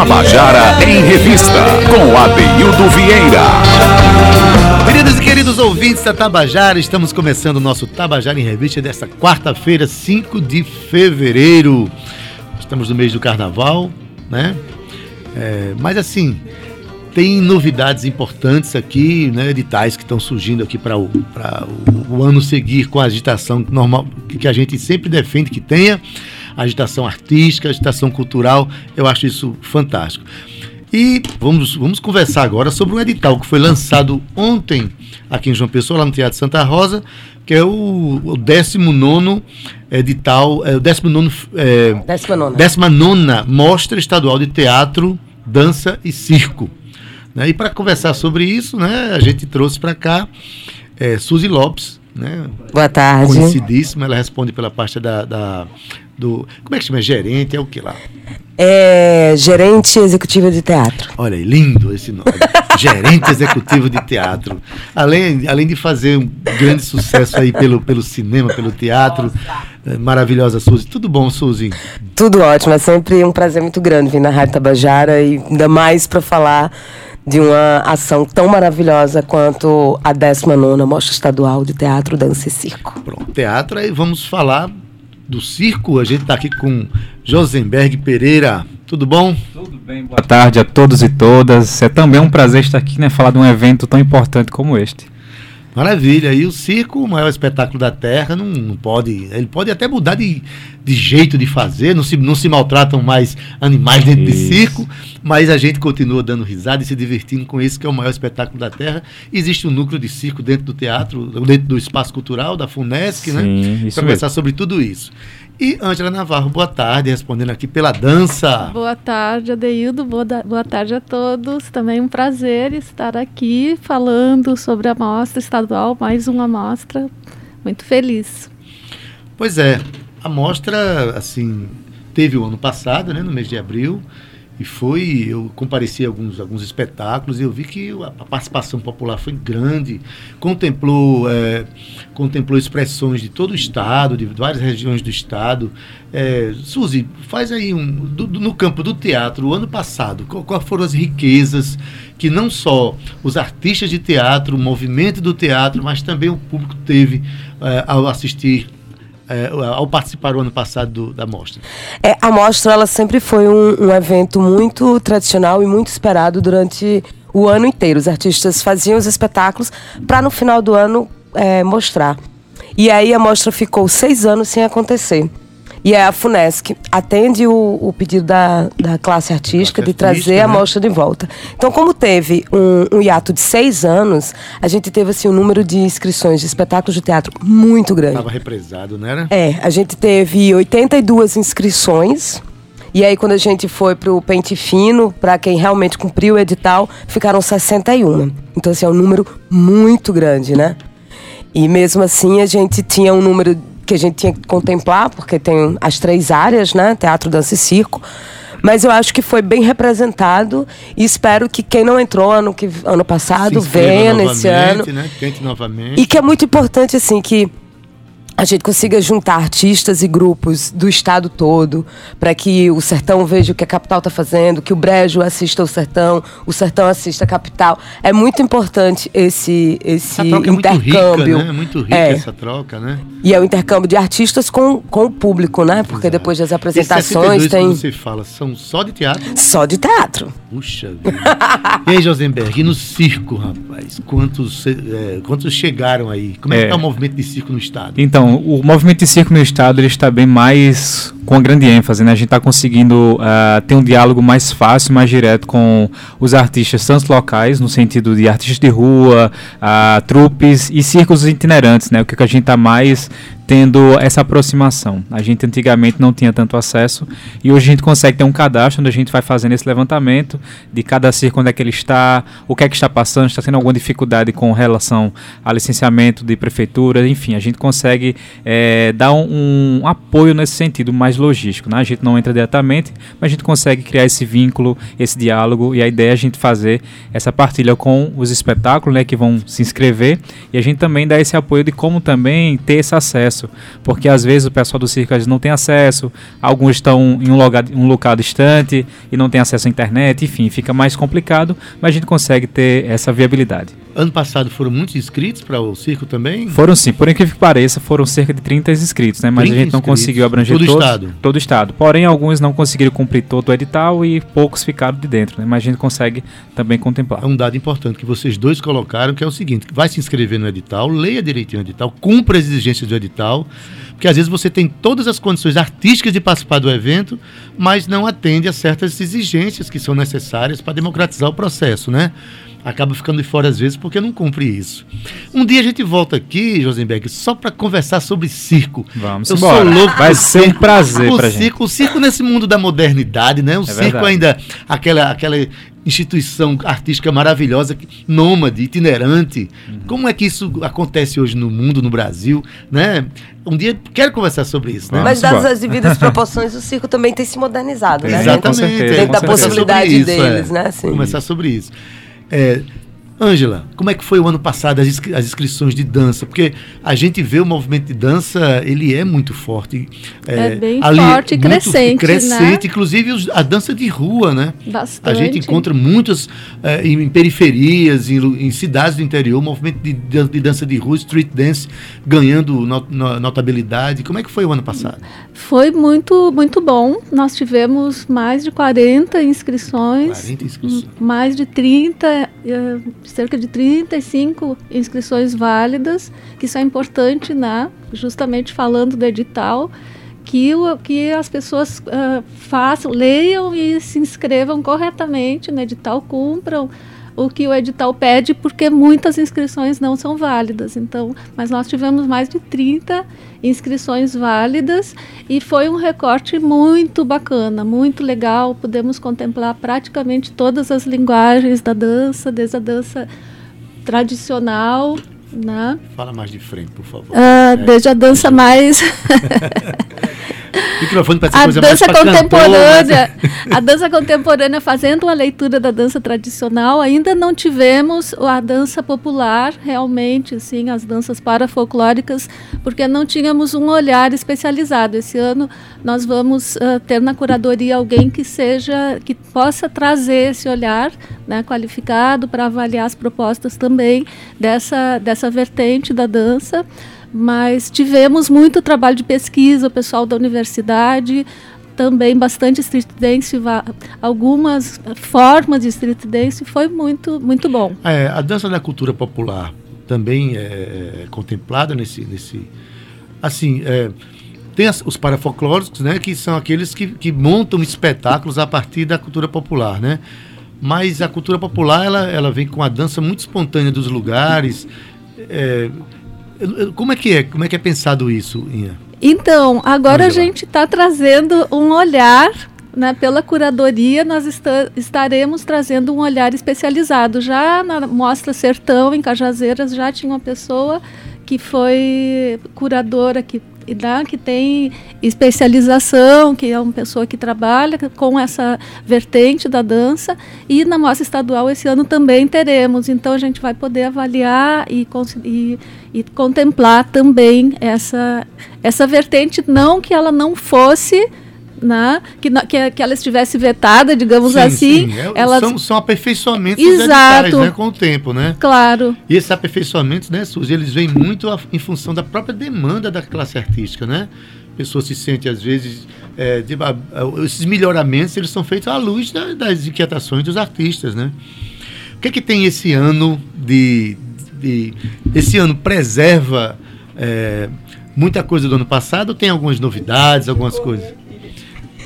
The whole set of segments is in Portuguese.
Tabajara em Revista, com Adeildo Vieira. Queridos e queridos ouvintes da Tabajara, estamos começando o nosso Tabajara em Revista desta quarta-feira, 5 de fevereiro. Estamos no mês do carnaval, né? É, mas assim, tem novidades importantes aqui, né, editais que estão surgindo aqui para o, o, o ano seguir com a agitação normal que a gente sempre defende que tenha agitação artística, agitação cultural. Eu acho isso fantástico. E vamos, vamos conversar agora sobre um edital que foi lançado ontem aqui em João Pessoa, lá no Teatro Santa Rosa, que é o, o 19 edital, é, o 19 é, 19. 19 Mostra Estadual de Teatro, Dança e Circo. Né? E para conversar sobre isso, né, a gente trouxe para cá é, Suzy Lopes, né? Boa tarde. Conhecidíssima, ela responde pela parte da, da do. Como é que chama? Gerente? É o que lá? É gerente executivo de teatro. Olha aí, lindo esse nome. gerente executivo de teatro. Além, além de fazer um grande sucesso aí pelo, pelo cinema, pelo teatro. É, maravilhosa, Suzy. Tudo bom, Suzy? Tudo ótimo. É sempre um prazer muito grande vir na Rádio Tabajara e ainda mais para falar de uma ação tão maravilhosa quanto a 19 Mostra Estadual de Teatro, Dança e Circo. Pronto, teatro, aí vamos falar do circo. A gente está aqui com Josenberg Pereira. Tudo bom? Tudo bem, boa tarde a todos e todas. É também um prazer estar aqui, né, falar de um evento tão importante como este. Maravilha. E o circo, o maior espetáculo da Terra, não, não pode. Ele pode até mudar de, de jeito de fazer, não se, não se maltratam mais animais dentro isso. de circo, mas a gente continua dando risada e se divertindo com esse que é o maior espetáculo da Terra. Existe um núcleo de circo dentro do teatro, dentro do espaço cultural, da FUNESC, né? Sim, né? Para conversar sobre tudo isso. E Ângela Navarro, boa tarde, respondendo aqui pela dança. Boa tarde, Adeildo, boa, boa tarde a todos. Também um prazer estar aqui falando sobre a mostra estadual, mais uma mostra. Muito feliz. Pois é, a mostra, assim, teve o ano passado, né, no mês de abril, e foi, eu compareci a alguns, alguns espetáculos e eu vi que a participação popular foi grande, contemplou, é, contemplou expressões de todo o estado, de várias regiões do estado. É, Suzy, faz aí um, do, do, no campo do teatro, o ano passado, quais foram as riquezas que não só os artistas de teatro, o movimento do teatro, mas também o público teve é, ao assistir é, ao participar o ano passado do, da mostra? É, a mostra ela sempre foi um, um evento muito tradicional e muito esperado durante o ano inteiro. Os artistas faziam os espetáculos para no final do ano é, mostrar. E aí a mostra ficou seis anos sem acontecer. E é a FUNESC atende o, o pedido da, da classe artística classe de trazer né? a mostra de volta. Então, como teve um, um, hiato de seis anos, a gente teve assim, um número de inscrições de espetáculos de teatro muito grande. Estava represado, não era? É, a gente teve 82 inscrições. E aí, quando a gente foi para o pente fino, para quem realmente cumpriu o edital, ficaram 61. Então, assim, é um número muito grande, né? E mesmo assim, a gente tinha um número que a gente tinha que contemplar, porque tem as três áreas, né? Teatro, dança e circo. Mas eu acho que foi bem representado e espero que quem não entrou ano, que, ano passado venha nesse ano. Né? Tente novamente. E que é muito importante, assim, que a gente consiga juntar artistas e grupos do estado todo para que o sertão veja o que a capital está fazendo, que o Brejo assista o sertão, o sertão assista a capital. É muito importante esse esse intercâmbio. É muito rica, né? É muito rica é. essa troca, né? E é o intercâmbio de artistas com, com o público, né? Porque Exato. depois das apresentações tem. você fala, são só de teatro? Só de teatro. Puxa vida. e aí, Josenberg, e no circo, rapaz? Quantos, é, quantos chegaram aí? Como é, é que está o movimento de circo no estado? Então, o movimento de circo no estado ele está bem mais com grande ênfase, né? A gente está conseguindo uh, ter um diálogo mais fácil, mais direto com os artistas, tanto locais, no sentido de artistas de rua, uh, trupes e circos itinerantes, né? O que a gente está mais tendo essa aproximação. A gente antigamente não tinha tanto acesso e hoje a gente consegue ter um cadastro onde a gente vai fazendo esse levantamento de cada circo, onde é que ele está, o que é que está passando, está tendo alguma dificuldade com relação a licenciamento de prefeitura, enfim, a gente consegue é, dar um, um, apoio nesse sentido mais logístico. Né? A gente não entra diretamente, mas a gente consegue criar esse vínculo, esse diálogo e a ideia é a gente fazer essa partilha com os espetáculos né, que vão se inscrever e a gente também dá esse apoio de como também ter esse acesso acesso, porque às vezes o pessoal do circo não tem acesso, alguns estão em um lugar, um local distante e não tem acesso à internet, enfim, fica mais complicado, mas a gente consegue ter essa viabilidade. Ano passado foram muitos inscritos para o circo também? Foram sim, por incrível que pareça, foram cerca de 30 inscritos, né? Mas a gente não inscritos. conseguiu abranger Todo todos. estado. Todo o estado. Porém, alguns não conseguiram cumprir todo o edital e poucos ficaram de dentro, né? Mas a gente consegue também contemplar. É um dado importante que vocês dois colocaram, que é o seguinte: vai se inscrever no edital, leia direitinho o edital, cumpra as exigências do edital, porque às vezes você tem todas as condições artísticas de participar do evento, mas não atende a certas exigências que são necessárias para democratizar o processo, né? Acaba ficando de fora às vezes porque não cumpre isso. Um dia a gente volta aqui, Josenberg, só para conversar sobre circo. Vamos Eu embora. sou louco Vai ser um circo. prazer o pra circo, gente. O circo nesse mundo da modernidade, né? O circo verdade. ainda aquela aquela instituição artística maravilhosa, nômade, itinerante. Uhum. Como é que isso acontece hoje no mundo, no Brasil, né? Um dia quero conversar sobre isso, né? Mas dadas as devidas proporções, o circo também tem se modernizado, né? Exatamente. certeza, é, da possibilidade sobre isso, deles, é. né? Sim. Conversar sobre isso. É, Ângela, como é que foi o ano passado as, inscri- as inscrições de dança? Porque a gente vê o movimento de dança, ele é muito forte. É bem forte e crescente, Crescente, né? inclusive os- a dança de rua, né? Bastante. A gente encontra muitas eh, em, periferias, em, em cidades do interior, o movimento de, de dança de rua, street dance, ganhando no- no- notabilidade. Como é que foi o ano passado? Foi muito, muito bom. Nós tivemos mais de 40 inscrições. 40 inscrições. mais de 30, eh, cerca de 35 inscrições válidas, que isso é importante, né? Justamente falando do edital, que, o, que as pessoas ah, façam, leiam e se inscrevam corretamente no edital, cumpram o que o edital pede, porque muitas inscrições não são válidas. Então, mas nós tivemos mais de 30 inscrições válidas e foi um recorte muito bacana, muito legal. Pudemos contemplar praticamente todas as linguagens da dança, desde a dança tradicional, né? Fala mais de frente, por favor. Ah, desde a dança mais Microfone parece a coisa dança contemporânea, a dança contemporânea fazendo uma leitura da dança tradicional, ainda não tivemos a dança popular realmente, assim, as danças parafolclóricas, porque não tínhamos um olhar especializado. Esse ano nós vamos ah, ter na curadoria alguém que seja, que possa trazer esse olhar, né, qualificado para avaliar as propostas também dessa dessa vertente da dança mas tivemos muito trabalho de pesquisa, o pessoal da universidade, também bastante street dance, algumas formas de street dance, foi muito, muito bom. É, a dança da cultura popular também é, é contemplada nesse, nesse assim, é, tem as- os parafolclóricos, né, que são aqueles que, que montam espetáculos a partir da cultura popular, né? Mas a cultura popular ela, ela vem com a dança muito espontânea dos lugares. é, como é que é? Como é que é pensado isso, Inha? Então, agora a Ângela. gente está trazendo um olhar, né, pela curadoria, nós esta- estaremos trazendo um olhar especializado. Já na Mostra Sertão, em Cajazeiras, já tinha uma pessoa que foi curadora, que, né, que tem especialização, que é uma pessoa que trabalha com essa vertente da dança. E na Mostra Estadual esse ano também teremos. Então a gente vai poder avaliar e, e, e contemplar também essa, essa vertente, não que ela não fosse. Né? Que, que, que ela estivesse vetada, digamos assim. é, ela, são, são aperfeiçoamentos Exato. editais, né, com o tempo, né? Claro, E esses aperfeiçoamentos, né, Suzy, eles vêm muito a- em função da própria demanda da classe artística, né? A pessoa se sente, às vezes, é, de- a- a- esses melhoramentos, eles são feitos à luz da- das inquietações dos artistas, né? O que é que tem esse ano de... de- esse ano preserva é, muita coisa do ano passado ou tem algumas novidades, algumas coisas?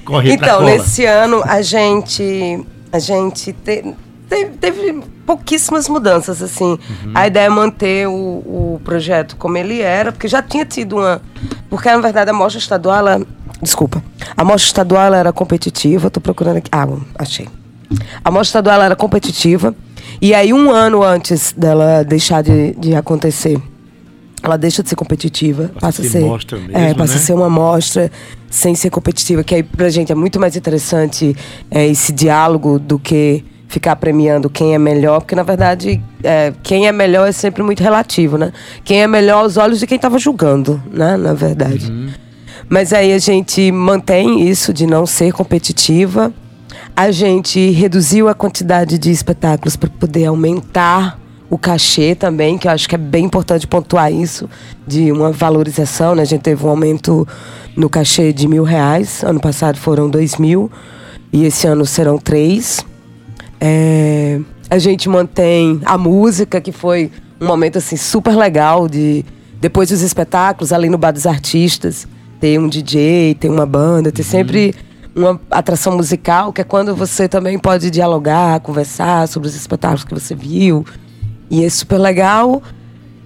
Corre Então, cola. nesse ano a gente a gente te- te- teve pouquíssimas mudanças assim. Uhum. A ideia é manter o, o projeto como ele era, porque já tinha tido uma, porque na verdade a mostra estadual, ela, desculpa, a mostra estadual era competitiva. Estou procurando aqui, ah, achei. A mostra estadual era competitiva e aí um ano antes dela deixar de, de acontecer ela deixa de ser competitiva, Passa passa, a ser ser, mostra mesmo, é, passa né? a ser uma mostra sem ser competitiva, que aí pra gente é muito mais interessante é, esse diálogo do que ficar premiando quem é melhor, porque na verdade é, quem é melhor é sempre muito relativo, né? Quem é melhor aos olhos de quem estava julgando, né? Na verdade. Uhum. Mas aí a gente mantém isso de não ser competitiva. A gente reduziu a quantidade de espetáculos para poder aumentar o cachê também, que eu acho que é bem importante pontuar isso, de uma valorização, né? A gente teve um aumento no cachê de mil reais, ano passado foram dois mil, e esse ano serão três. É, a gente mantém a música, que foi um momento assim super legal de depois dos espetáculos, ali no Bar dos Artistas, ter um DJ, ter uma banda, ter uhum. sempre uma atração musical, que é quando você também pode dialogar, conversar sobre os espetáculos que você viu. E é super legal.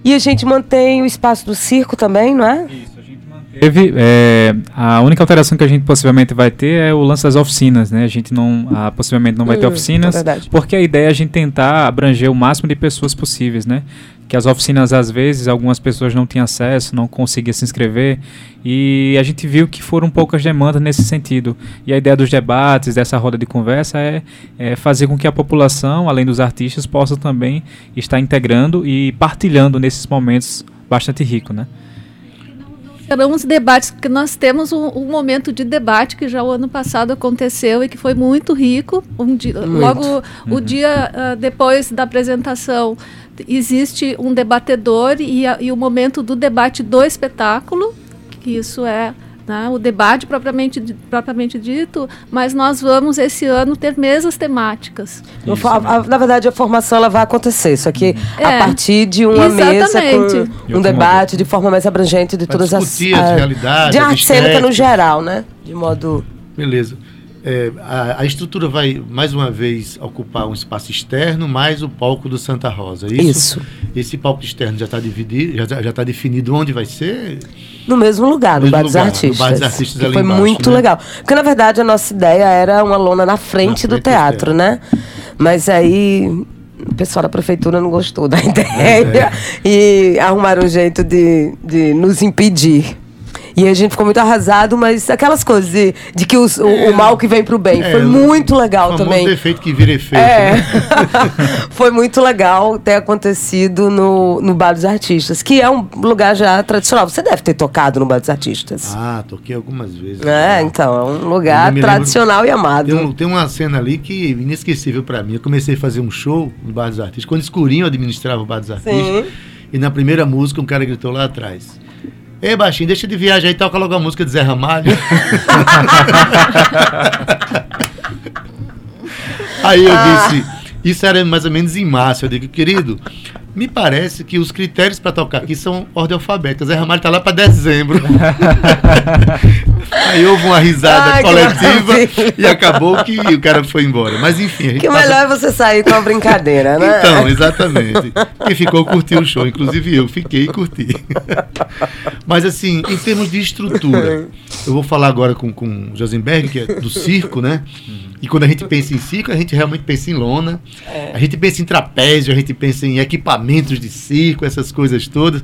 E a gente mantém o espaço do circo também, não é? Isso, a gente manteve. É, a única alteração que a gente possivelmente vai ter é o lance das oficinas, né? A gente não, possivelmente não vai hum, ter oficinas, é porque a ideia é a gente tentar abranger o máximo de pessoas possíveis, né? Que as oficinas às vezes algumas pessoas não tinham acesso, não conseguiam se inscrever e a gente viu que foram poucas demandas nesse sentido. E a ideia dos debates, dessa roda de conversa é, é fazer com que a população, além dos artistas, possa também estar integrando e partilhando nesses momentos bastante ricos, né? Serão os debates que nós temos um, um, momento de debate que já o ano passado aconteceu e que foi muito rico. Um dia, muito. Logo uhum. o dia uh, depois da apresentação existe um debatedor e, a, e o momento do debate do espetáculo, que isso é né, o debate propriamente, propriamente dito, mas nós vamos esse ano ter mesas temáticas. Isso, a, a, na verdade, a formação ela vai acontecer, só que é, a partir de uma exatamente. mesa com um debate de forma mais abrangente de todas as, as realidades, de arte cênica no geral, né? De modo Beleza. É, a, a, estrutura vai, mais uma vez, ocupar um espaço externo, mais o palco do Santa Rosa. É isso? isso. Esse palco externo já está dividido, já está definido onde vai ser? No mesmo lugar, no, no Bar dos Artistas. No Bar dos Artistas que foi embaixo, muito né? legal. Porque, na verdade, a nossa ideia era uma lona na frente, na do teatro, né? Mas aí o pessoal da prefeitura não gostou da ideia é. e arrumaram um jeito de, de nos impedir. E a gente ficou muito arrasado, mas aquelas coisas de, de que os, é, o, o, mal que vem pro bem. É, foi muito legal também. O efeito que vira efeito. É. Né? foi muito legal ter acontecido no, no Bar dos Artistas, que é um lugar já tradicional. Você deve ter tocado no Bar dos Artistas. Ah, toquei algumas vezes. É, então, é um lugar tradicional e amado. Tem, um, tem, uma cena ali que inesquecível para mim. Eu comecei a fazer um show no Bar dos Artistas, quando escurinho administrava o Bar dos Artistas. Sim. E na primeira música um cara gritou lá atrás. Ei, baixinho, deixa de viajar e toca logo a música de Zé Ramalho. Aí eu disse, isso era mais ou menos em março. Eu digo, querido, me parece que os critérios para tocar aqui são ordem alfabética. Zé Ramalho está lá para dezembro. Aí houve uma risada Ai, coletiva e acabou que o cara foi embora. Mas enfim. que passa... melhor é você sair com a brincadeira, né? Então, exatamente. Quem ficou curtiu o show, inclusive eu fiquei e curti. Mas assim, em termos de estrutura, eu vou falar agora com, com o Josenberg, que é do circo, né? E quando a gente pensa em circo, a gente realmente pensa em lona. É. A gente pensa em trapézio, a gente pensa em equipamentos de circo, essas coisas todas.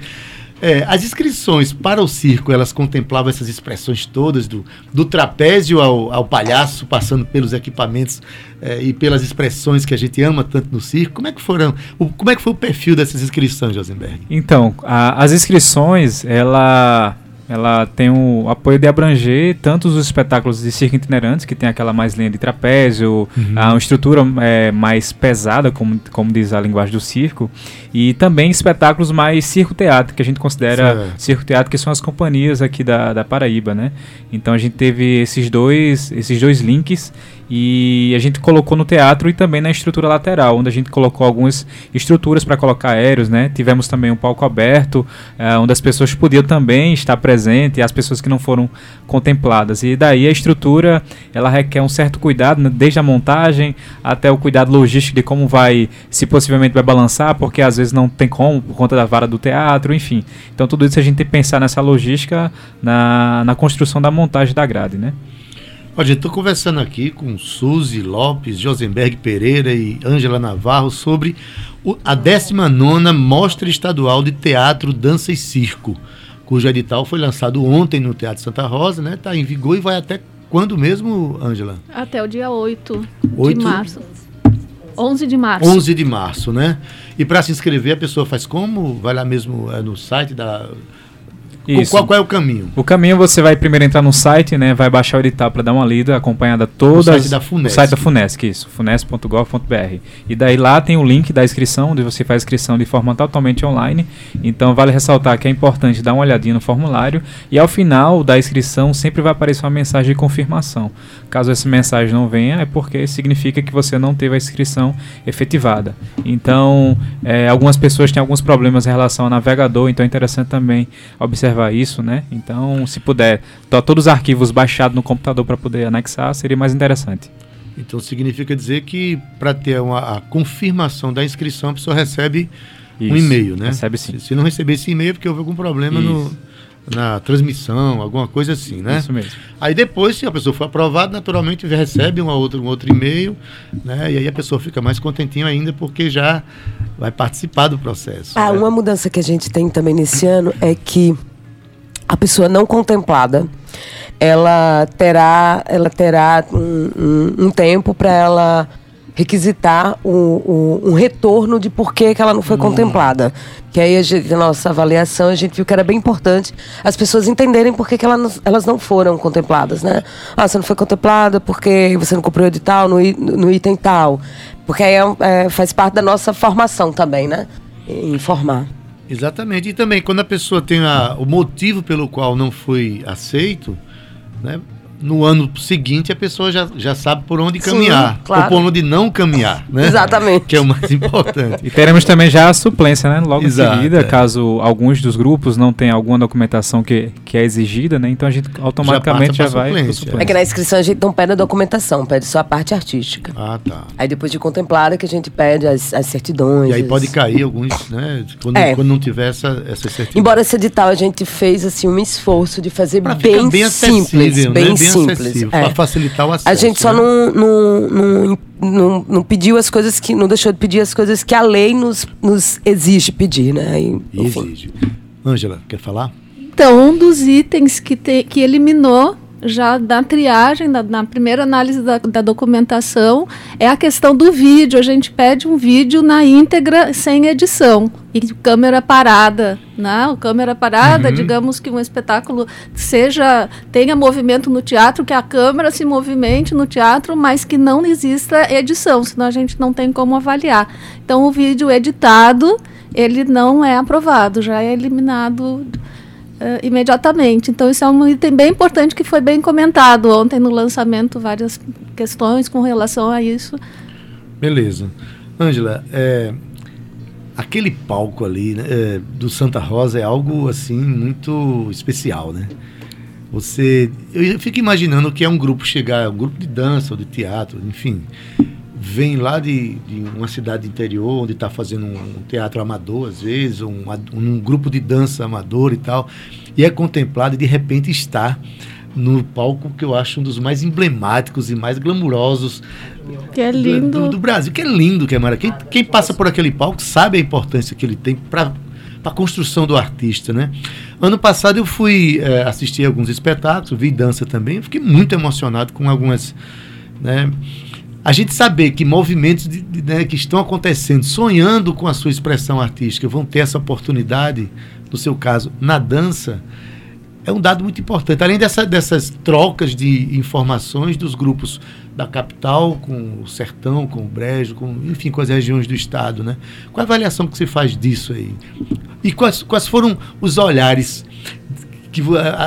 É, as inscrições para o circo, elas contemplavam essas expressões todas, do, do trapézio ao, ao palhaço, passando pelos equipamentos é, e pelas expressões que a gente ama tanto no circo. Como é que foram? O, como é que foi o perfil dessas inscrições, Josenberg? Então, a, as inscrições, ela ela tem o apoio de abranger tanto os espetáculos de circo itinerantes, que tem aquela mais linha de trapézio, uhum. uma estrutura é, mais pesada, como, como diz a linguagem do circo, e também espetáculos mais circo-teatro, que a gente considera circo-teatro, que são as companhias aqui da, da Paraíba, né? Então a gente teve esses dois, esses dois links e a gente colocou no teatro e também na estrutura lateral, onde a gente colocou algumas estruturas para colocar aéreos, né? Tivemos também um palco aberto, uh, onde as pessoas podiam também estar presentes, e as pessoas que não foram contempladas. E daí a estrutura, ela requer um certo cuidado, né? desde a montagem até o cuidado logístico de como vai, se possivelmente vai balançar, porque às vezes não tem como, por conta da vara do teatro, enfim. Então tudo isso a gente tem que pensar nessa logística na, na construção da montagem da grade, né? Olha, estou conversando aqui com Suzy Lopes, Josenberg Pereira e Ângela Navarro sobre o, a 19 Mostra Estadual de Teatro, Dança e Circo, cujo edital foi lançado ontem no Teatro Santa Rosa, né? Está em vigor e vai até quando mesmo, Ângela? Até o dia 8, 8 de março. 11 de março. 11 de março, né? E para se inscrever, a pessoa faz como? Vai lá mesmo é, no site da. Isso. Qual, qual é o caminho? O caminho você vai primeiro entrar no site, né? Vai baixar o edital para dar uma lida, acompanhada todas. No site da FUNESC. No site da FUNESC, isso, funesc.gov.br. E daí lá tem o link da inscrição, onde você faz a inscrição de forma totalmente online. Então vale ressaltar que é importante dar uma olhadinha no formulário e ao final da inscrição sempre vai aparecer uma mensagem de confirmação. Caso essa mensagem não venha, é porque significa que você não teve a inscrição efetivada. Então, é, algumas pessoas têm alguns problemas em relação ao navegador, então é interessante também observar isso, né? Então, se puder, to todos os arquivos baixados no computador para poder anexar, seria mais interessante. Então significa dizer que para ter uma, a confirmação da inscrição, a pessoa recebe Isso, um e-mail, né? Recebe sim. Se, se não receber esse e-mail, é porque houve algum problema no, na transmissão, alguma coisa assim, né? Isso mesmo. Aí depois, se a pessoa for aprovada, naturalmente recebe uma outra, um outro e-mail, né? E aí a pessoa fica mais contentinha ainda porque já vai participar do processo. Ah, né? uma mudança que a gente tem também nesse ano é que a pessoa não contemplada ela terá ela terá um, um, um tempo para ela requisitar um, um, retorno de por que, que ela não foi contemplada. Que aí a, gente, a nossa avaliação a gente viu que era bem importante as pessoas entenderem por que, que ela não, elas não foram contempladas, né? Ah, você não foi contemplada porque você não cumpriu o edital no, no item tal. Porque aí é, é, faz parte da nossa formação também, né? Informar. Exatamente. E também, quando a pessoa tem a, o motivo pelo qual não foi aceito, né? No ano seguinte a pessoa já, já sabe por onde Sim, caminhar. claro. Ou por onde não caminhar, né? Exatamente. Que é o mais importante. E teremos também já a suplência, né? Logo Exato, em seguida, é. caso alguns dos grupos não tenham alguma documentação que, que é exigida, né? Então a gente automaticamente já, pra vai suplência. É que na inscrição a gente não pede a documentação, pede só a parte artística. Ah, tá. Aí depois de contemplada que a gente pede as, as certidões. E aí as- pode cair alguns, né? Quando, É. quando não tiver essa, essa certidão. Embora esse edital a gente fez assim um esforço de fazer Pra bem, bem simples, bem, né? Bem simples. é. pra facilitar o acesso. A gente só né? não, não, não, não, não pediu as coisas que. não deixou de pedir as coisas que a lei nos, nos exige pedir, né? Enfim. Exige. Ângela, quer falar? Então, um dos itens que, te, que eliminou já da triagem, da, na primeira análise da, da documentação, é a questão do vídeo. A gente pede um vídeo na íntegra, sem edição, e câmera parada. Né? O câmera parada, digamos que um espetáculo seja tenha movimento no teatro, que a câmera se movimente no teatro, mas que não exista edição, senão a gente não tem como avaliar. Então, o vídeo editado, ele não é aprovado, já é eliminado eh, imediatamente. Então, isso é um item bem importante que foi bem comentado ontem no lançamento, várias questões com relação a isso. Beleza. Ângela, é, aquele palco ali né, é, do Santa Rosa é algo assim muito especial, né? Você, eu fico imaginando que é um grupo chegar, um grupo de dança ou de teatro, enfim, vem lá de, de uma cidade interior onde está fazendo um, um teatro amador às vezes, um, um grupo de dança amador e tal, e é contemplado e de repente está no palco que eu acho um dos mais emblemáticos e mais glamurosos Que é do- lindo. Do, do Brasil, que é lindo, que é maravilhoso. Quem, quem passa por aquele palco sabe a importância que ele tem para a construção do artista, né? Ano passado eu fui eh, assistir alguns espetáculos, vi dança também, fiquei muito emocionado com algumas, né? A gente saber que movimentos de- de- né, que estão acontecendo, sonhando com a sua expressão artística, vão ter essa oportunidade, no seu caso, na dança, é um dado muito importante. Além dessa- dessas trocas de informações dos grupos da capital com o sertão, com o brejo, com, enfim, com as regiões do estado, né? Qual a avaliação que você faz disso aí? E quais, quais foram os olhares, que,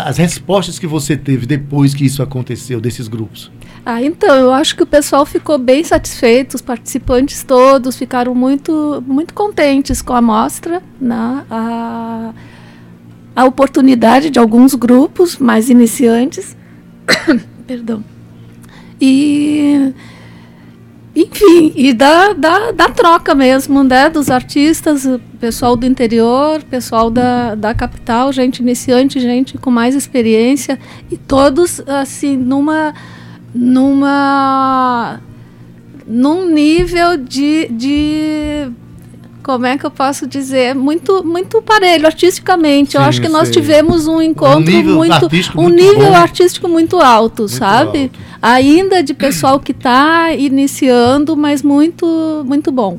as respostas que você teve depois que isso aconteceu, desses grupos? Ah, então, eu acho que o pessoal ficou bem satisfeito, os participantes todos ficaram muito, muito contentes com a mostra, né? a, a oportunidade de alguns grupos mais iniciantes. Perdão. E, enfim, e da, da, da troca mesmo, né? Dos artistas, pessoal do interior, pessoal da, da capital, gente iniciante, gente com mais experiência, e todos, assim, numa numa num nível de, de como é que eu posso dizer, muito muito parelho artisticamente. eu Sim, acho que nós tivemos um encontro nível muito artístico um muito nível bom. artístico muito alto, sabe? alto. Ainda de pessoal que está iniciando, mas muito muito bom.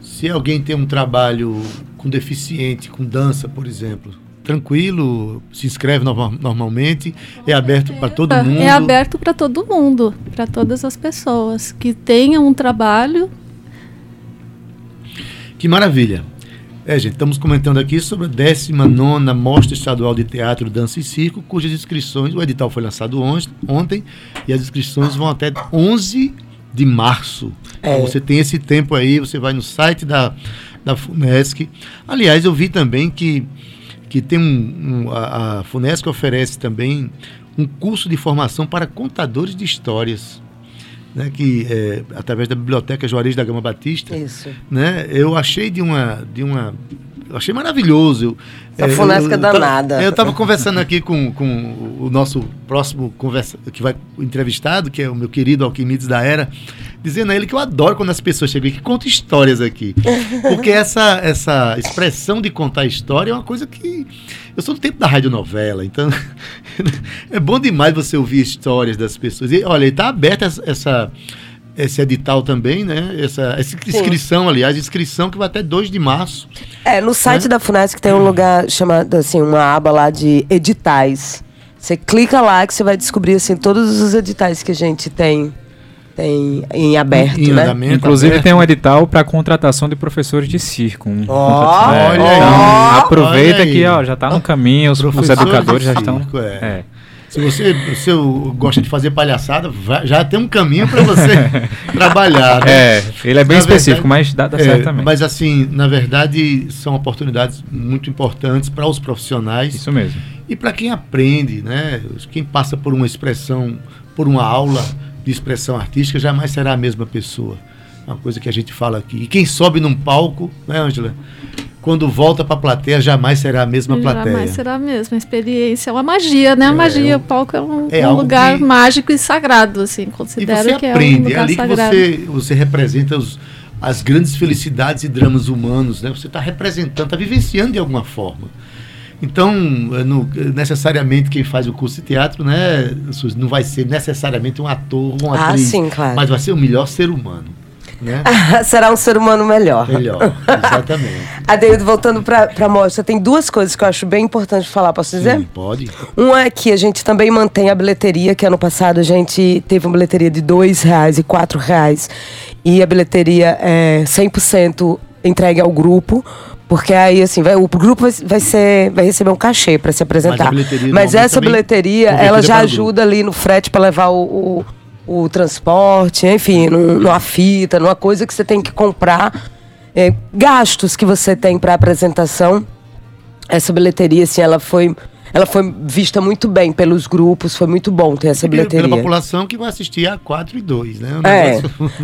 Se alguém tem um trabalho com deficiente, com dança, por exemplo, tranquilo, se inscreve norma- normalmente, é aberto para todo mundo. É aberto para todo mundo, para todas as pessoas que tenham um trabalho. Que maravilha. É, gente, estamos comentando aqui sobre a 19 Mostra Estadual de Teatro, Dança e Circo, cujas inscrições, o edital foi lançado on- ontem, e as inscrições vão até 11 de março. É. Então você tem esse tempo aí, você vai no site da, da FUNESC. Aliás, eu vi também que, que tem um, um- a, a FUNESC oferece também um curso de formação para contadores de histórias. Né, que é, através da biblioteca Juarez da Gama Batista, Isso. né? Eu achei de uma, de uma, eu achei maravilhoso. Essa É, funesca eu- tava- danada. Eu estava conversando aqui com, com o nosso próximo conversa, que vai entrevistado, que é o meu querido Alquimides da Era, dizendo a ele que eu adoro quando as pessoas chegam aqui e contam histórias aqui, porque essa essa expressão de contar história é uma coisa que eu sou do tempo da radionovela, então é bom demais você ouvir histórias das pessoas. E olha, está aberta essa, essa esse edital também, né? Essa, essa inscrição, aliás, inscrição que vai até 2 de março. É, no site Né? da FUNESC tem um lugar chamado, assim, uma aba lá de editais. Você clica lá que você vai descobrir, assim, todos os editais que a gente tem, tem em aberto, Em né? andamento, Inclusive aberto. tem um edital para contratação de professores de circo. Um- Ó, É, olha então, aí. aproveita Olha aí. que ó, já está no caminho, os, os Professores educadores já estão. é. é. Se você, se eu gosta de fazer palhaçada, vai- já tem um caminho para você trabalhar. né? É, ele é bem Na específico, verdade, mas dá, dá É, certo também. Mas assim, na verdade, são oportunidades muito importantes para os profissionais Isso mesmo. e para quem aprende, né? Quem passa por uma expressão, por uma aula de expressão artística, jamais será a mesma pessoa. É uma coisa que a gente fala aqui. E quem sobe num palco, né, Ângela? Quando volta para a plateia, jamais será a mesma plateia. Jamais será a mesma experiência. É uma magia, né? A É, magia, é um- o palco é um, é um lugar que- mágico e sagrado, assim. E Considero você que é um aprende, é lugar ali que você, você representa os, as grandes felicidades e dramas humanos, né? Você está representando, está vivenciando de alguma forma. Então, eh, no- necessariamente quem faz o curso de teatro, né, não vai ser necessariamente um ator ou uma Ah, atriz, sim, claro. mas vai ser o melhor ser humano, né? Será um ser humano melhor. Melhor, exatamente. Adeildo, voltando para a mostra, tem duas coisas que eu acho bem importante falar, posso dizer? Sim, pode. Um é que a gente também mantém a bilheteria, que ano passado a gente teve uma bilheteria de dois reais e quatro reais. E a bilheteria é 100% entregue ao grupo. Porque aí, assim, vai- o grupo vai, vai ser, vai receber um cachê para se apresentar. Mas normalmente essa bilheteria, ela já ajuda ali no frete para levar o, o, o transporte, enfim, num- numa fita, numa coisa que você tem que comprar. é, gastos que você tem para apresentação essa bilheteria, assim, ela foi, ela foi vista muito bem pelos grupos, foi muito bom ter essa E pela bilheteria. população que vai assistir a 4 e 2, né?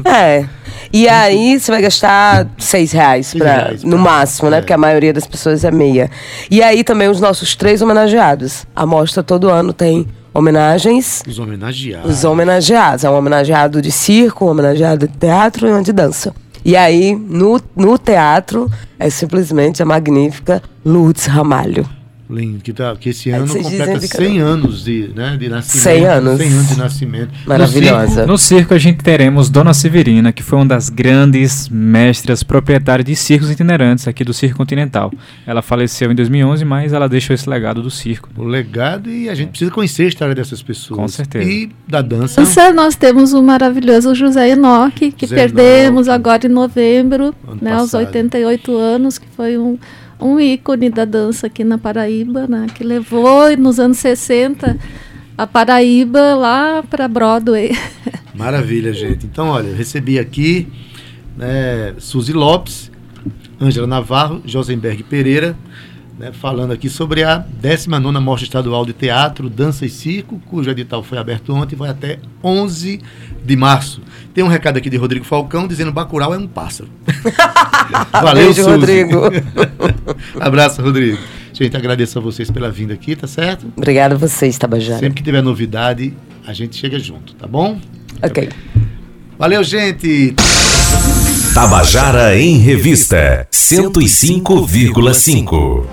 É, é. E aí você vai gastar seis reais, Seis pra, reais no máximo, né? é. Porque a maioria das pessoas é meia. E aí também os nossos três homenageados. A mostra todo ano tem homenagens. Os homenageados. Os homenageados. É um homenageado de circo, um homenageado de teatro e um de dança. E aí, no, no teatro, é simplesmente a magnífica Lourdes Ramalho. Lindo, que, tá, que esse ano completa dizem de 100 anos de, né, de nascimento. 100 anos. 100 anos de nascimento. Maravilhosa. No circo a gente teremos Dona Severina, que foi uma das grandes mestras proprietárias de circos itinerantes aqui do Circo Continental. Ela faleceu em 2011, mas ela deixou esse legado do circo. O legado e a gente precisa conhecer a história dessas pessoas. Com certeza. E da dança. Dança, nós temos o maravilhoso José Enoque, que José perdemos Enoque. agora em novembro, Ano né, aos passado. 88 anos, que foi um, um ícone da dança aqui na Paraíba, né, que levou nos anos 60 a Paraíba lá para Broadway. Maravilha, gente. Então, olha, recebi aqui né, Suzy Lopes, Ângela Navarro, Josenberg Pereira, né, falando aqui sobre a 19ª Mostra Estadual de Teatro, Dança e Circo, cujo edital foi aberto ontem e vai até 11 de março. Tem um recado aqui de Rodrigo Falcão dizendo Bacurau é um pássaro. Valeu, Beijo, Suzy. Rodrigo. Abraço, Rodrigo. Gente, agradeço a vocês pela vinda aqui, tá certo? Obrigada a vocês, Tabajara. Sempre que tiver novidade, a gente chega junto, tá bom? Ok. Valeu, gente! Tabajara em Revista 105,5.